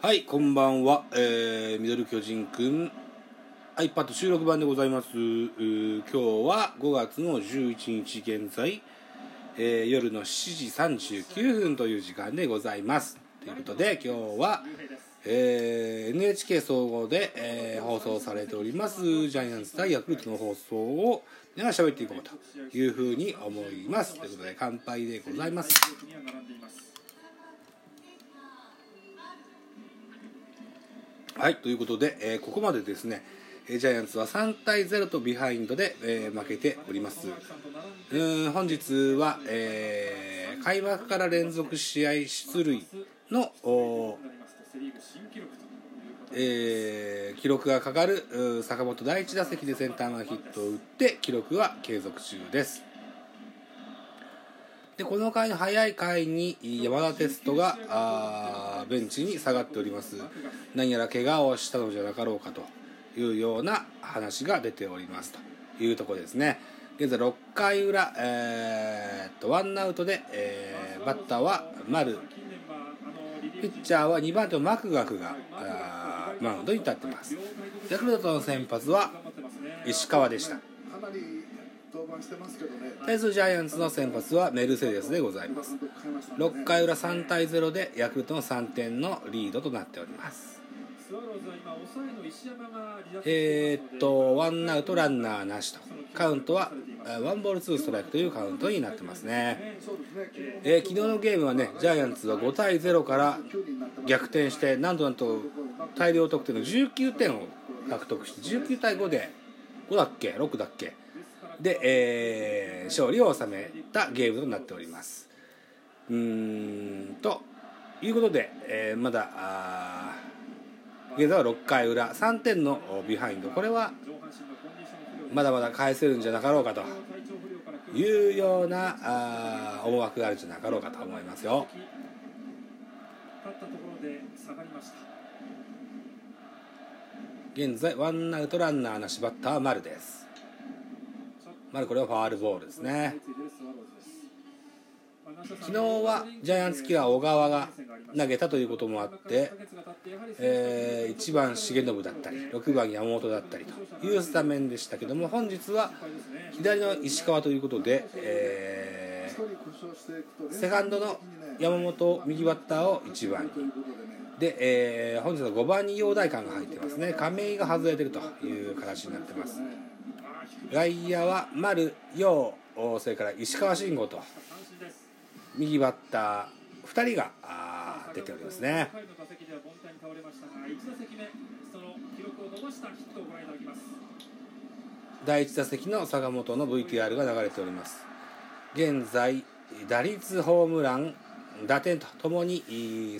はいこんばんは、えー、ミドル巨人くん。iPad 収録版でございます。今日は5月の11日現在、えー、夜の7時39分という時間でございます。ということで今日は、えー、NHK 総合で、えー、放送されておりますジャイアンツ対ヤクルトの放送を皆喋っていこうというふうに思います。ということで乾杯でございますはいということで、えー、ここまでですねジャイアンツは3対0とビハインドで、えー、負けております。うん本日は、えー、開幕から連続試合出塁のえー、記録がかかる坂本第1打席でセンター前ヒットを打って記録は継続中です。でこの回の早い回に山田哲人があベンチに下がっております。何やら怪我をしたのじゃなかろうかというような話が出ております。というところですね。現在6回裏、えー、っとワンアウトで、えー、バッターは丸。ピッチャーは2番手のマクガフがマウンドに立ってます。ヤクルトの先発は石川でした。対するジャイアンツの先発はメルセデスでございます。6回裏3対0でヤクルトの3点のリードとなっております。えー、っとワンアウトランナーなしと。カウントはワンボールツーストライクというカウントになってますね、えー、昨日のゲームはねジャイアンツは5対0から逆転してなんとなんと大量得点の19点を獲得して19対5で5だっけ？6だっけ？で、えー、勝利を収めたゲームとなっております。うーんということで、えー、まだ現在は6回裏3点のビハインド。これはまだまだ返せるんじゃなかろうかというようなあ思惑があるんじゃなかろうかと思いますよ。現在ワンアウトランナーなしバッターは丸です丸これはファールボールですね。昨日はジャイアンツキラー小川が投げたということもあって、えー、1番重信だったり6番山本だったりというスタメンでしたけども本日は左の石川ということで、えー、セカンドの山本右バッターを1番に。で、えー、本日の5番に陽大館が入ってますね。亀井が外れてるという形になってます外野は丸陽それから石川慎吾と。右バッター2人が出ておりますね。第1打席の坂本の VTR が流れております。現在打率ホームラン打点とともに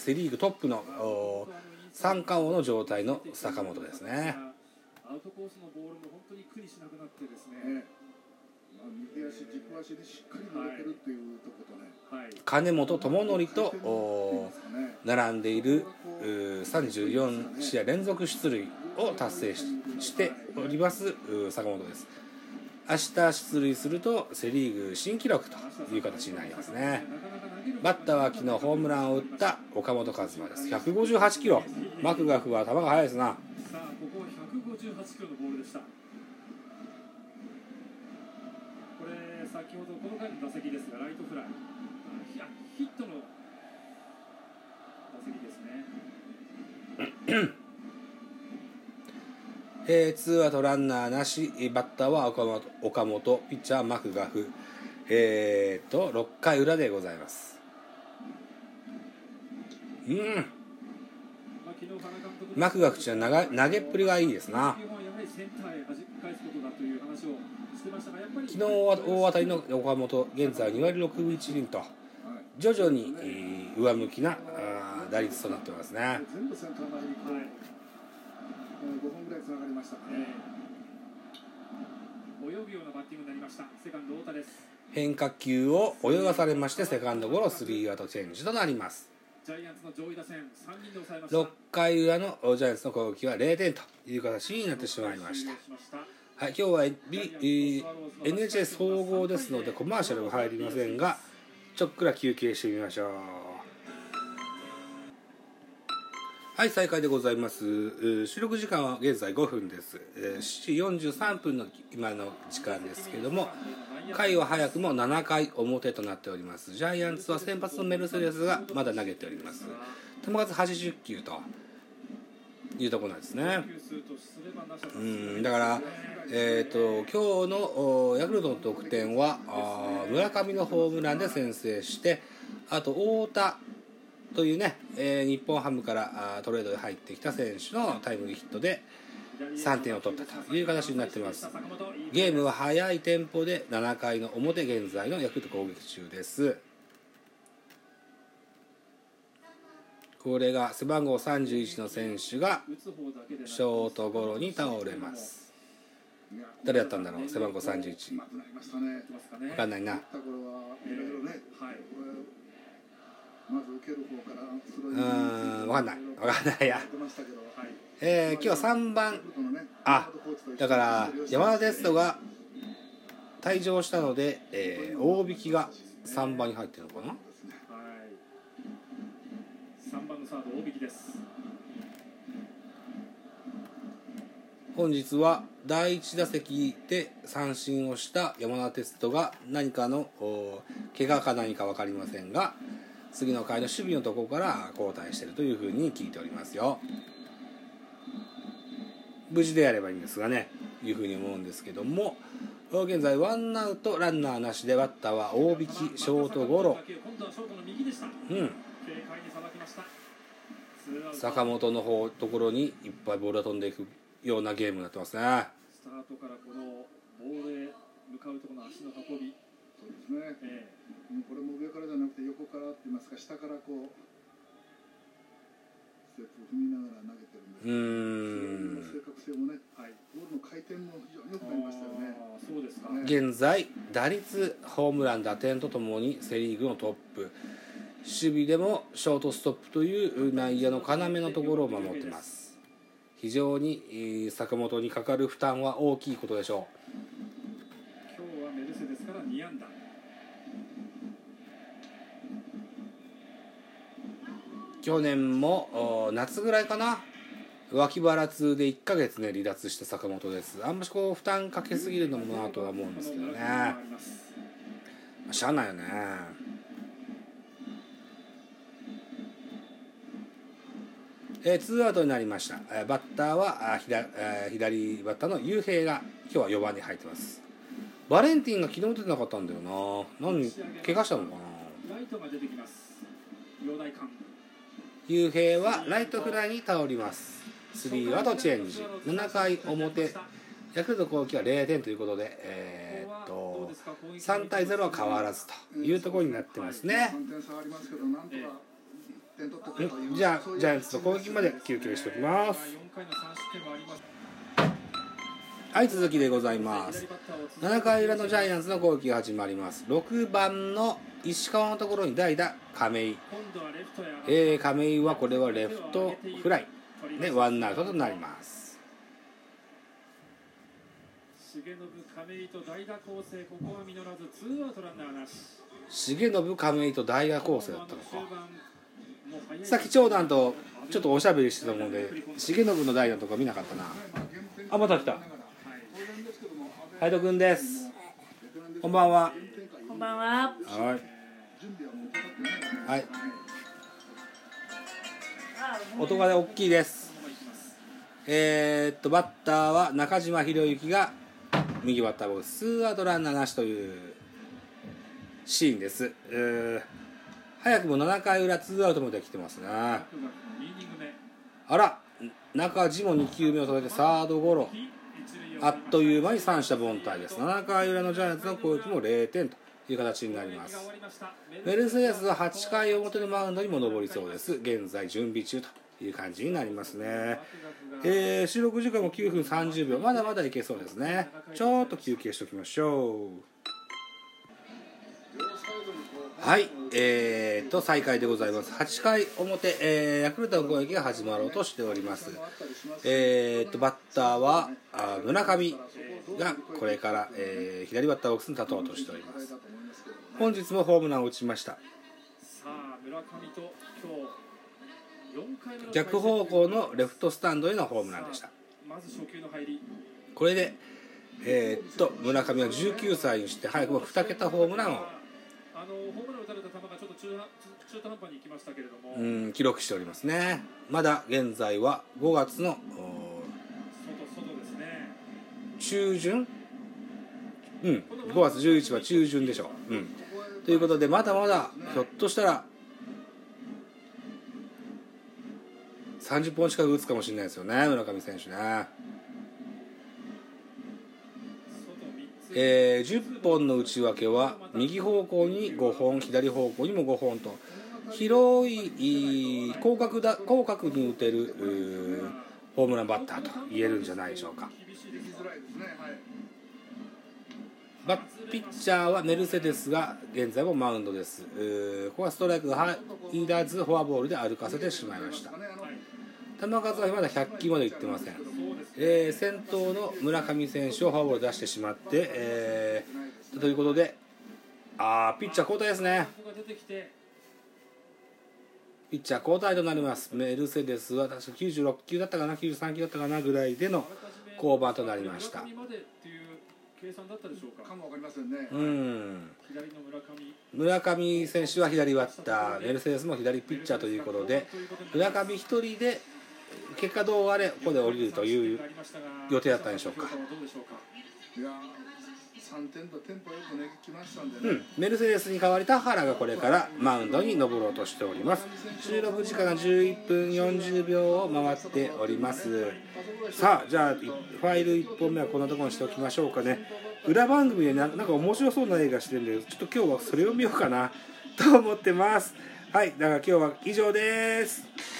セ・リーグトップの三冠王の状態の坂本ですね。アウトコースのボールもしなくなってですね。右足軸足でしっかり乗れてるっていうとことね。はい、金本智則と、並んでいる34試合連続出塁を達成しております坂本です。明日出塁するとセ・リーグ新記録という形になりますね。バッターは昨日ホームランを打った岡本和真です158キロマクガフは球が速いですなさあここ158キロのボールでしたこれ先ほどこの回の打席ですがライトフライ。ヒットの打席ですね。えー、ツーアウトランナーなし。バッターは岡本岡本。ピッチャーマクガフ。えー、と6回裏でございます。うん。マクガフちゃん投げっぷりがいいですな昨日は大当たりの岡本現在2割6分1厘と徐々に上向きな打率となってますね。変化球を泳がされましてセカンドゴロスリーアウトチェンジとなります。6回裏のジャイアンツの攻撃は0点という形になってしまいました。はい、今日は、B え NHA 総合ですのでコマーシャルは入りませんがちょっくら休憩してみましょう。はい再開でございます。収録時間は現在5分です、7時43分の今の時間ですけども回は早くも7回表となっております。ジャイアンツは先発のメルセデスがまだ投げております。球数80球というとこなんですね。うんだからえー、と今日のヤクルトの得点はあ村上のホームランで先制してあと太田というね、えー日本ハムからあトレードで入ってきた選手のタイムリーヒットで3点を取ったという形になっています。ゲームは速いテンポで7回の表現在のヤクルト攻撃中です。これが背番号31の選手がショートゴロに倒れます。誰だったんだろう？背番号31。分かんないな、うん分かんない。分かんないや、えー、今日3番。あだから山田哲人が退場したので、えー大引きが3番に入ってるのかなはい3番のサード大引きです。本日は第1打席で三振をした山田哲人が何かのお怪我か何か分かりませんが次の回の守備のところから交代しているというふうに聞いておりますよ。無事であればいいんですがねいうふうに思うんですけども現在ワンアウトランナーなしでバッターは大引きショートゴロ。うん軽快にさばきましたツーアウト坂本の方ところにいっぱいボールが飛んでいくようなゲームになってますね。スタートからこのボールへ向かうところの足の運び、そうですね。えうん。これも上からじゃなくて横からって言いますか下からこうステップを踏みながら投げてるんうで、ーん正確性もね、ーはい。ボールの回転も非常に良くなりましたよね。あーそうですか、ね。現在打率ホームラン打点とともにセ・リーグのトップ守備でもショートストップという内野の要のところを守ってます。非常にえー坂本にかかる負担は大きいことでしょ今日はメルセデスから2安打。う去年もお夏ぐらいかな。脇腹痛で1ヶ月ね離脱した坂本です。あんましこう負担かけすぎるのもなとは思うんですけどね。しゃあないよねえー、ツーアウトになりました、えーバッターはあ左,、えー左バッターの雄平が今日は4番に入ってます。バレンティンが昨日出てなかったんだよな。何怪我したのかな。ライトが出てきます。両大館雄平はライトフライに倒ります。スリーアウトチェンジ。7回表ヤクルト攻撃は0点ということで、えーっと3対0は変わらずというところになってますね、じゃあジャイアンツの攻撃まで休憩しておきます。4回の3失点もありますはい続きでございます。7回裏のジャイアンツの攻撃が始まります。6番の石川のところに代打亀井、えー、亀井はこれはレフトフライ。でワンアウトとなります。重信亀井と代打構成ここは実らずツーアウトランナーなし。重信亀井と代打構成だったのかさっき長男とちょっとおしゃべりしてたもんで重信の代打とか見なかったな。あまた来た。はい海斗くんです。こんばんは。こんばんは。はい。はい。音が大きいです。えーっとバッターは中島博之が右バッターボックスツーアウトランナーなしというシーンです、えー早くも7回裏ツーアウトまで来てますね。9月の2イニング目。あら中地も2球目を取れてサードゴロ。あっという間に三者凡退です。7回裏のジャイアンツの攻撃も0点という形になります。メルセデスは8回表のマウンドにも上りそうです。現在準備中という感じになりますね。えー収録時間も9分30秒。まだまだいけそうですね。ちょっと休憩しておきましょうはいえー、と再開でございます。8回表、えーヤクルトの攻撃が始まろうとしております。えー、とバッターはあ村上がこれから、えー左バッターボックスに立とうとしております。本日もホームランを打ちました。さあ村上と今日4回目の逆方向のレフトスタンドへのホームランでした。これでえーっと村上は19歳にして早くも2桁ホームランをあのホームラン打たれた球がちょっと中中中途半端にいきましたけれども、うん記録しておりますね。まだ現在は5月の外ですね。中旬？うん。5月11日は中旬でしょう、うん、ということでまだまだひょっとしたら30本近く打つかもしれないですよね村上選手ね、えー10本の内訳は右方向に5本左方向にも5本と広い広角だ広角に打てるホームランバッターと言えるんじゃないでしょうか。バピッチャーはメルセデスが現在もマウンドです。ここはストライクが入らずフォアボールで歩かせてしまいました。球数はまだ100球までいってません、えー先頭の村上選手をフォアボールで出してしまって、えーということであーピッチャー交代ですね。ピッチャー交代となります。メルセデスは確か96球だったかな93球だったかなぐらいでの降板となりました。村上までっていう計算だったでしょうか。かもわかりませんね。うん。左の村上。村上選手は左バッター。メルセデスも左ピッチャーということで村上一人で結果どうあれここで降りるという予定だったんでしょうか。どうでしょうかいや3点とテンポよくね来ましたん。メルセデスに代わり田原がこれからマウンドに登ろうとしております。収録時間が11分40秒を回っております。さあじゃあいファイル1本目はこんなところにしておきましょうかね。裏番組でななんか面白そうな映画してるんでちょっと今日はそれを見ようかなと思ってます。はい。だから今日は以上です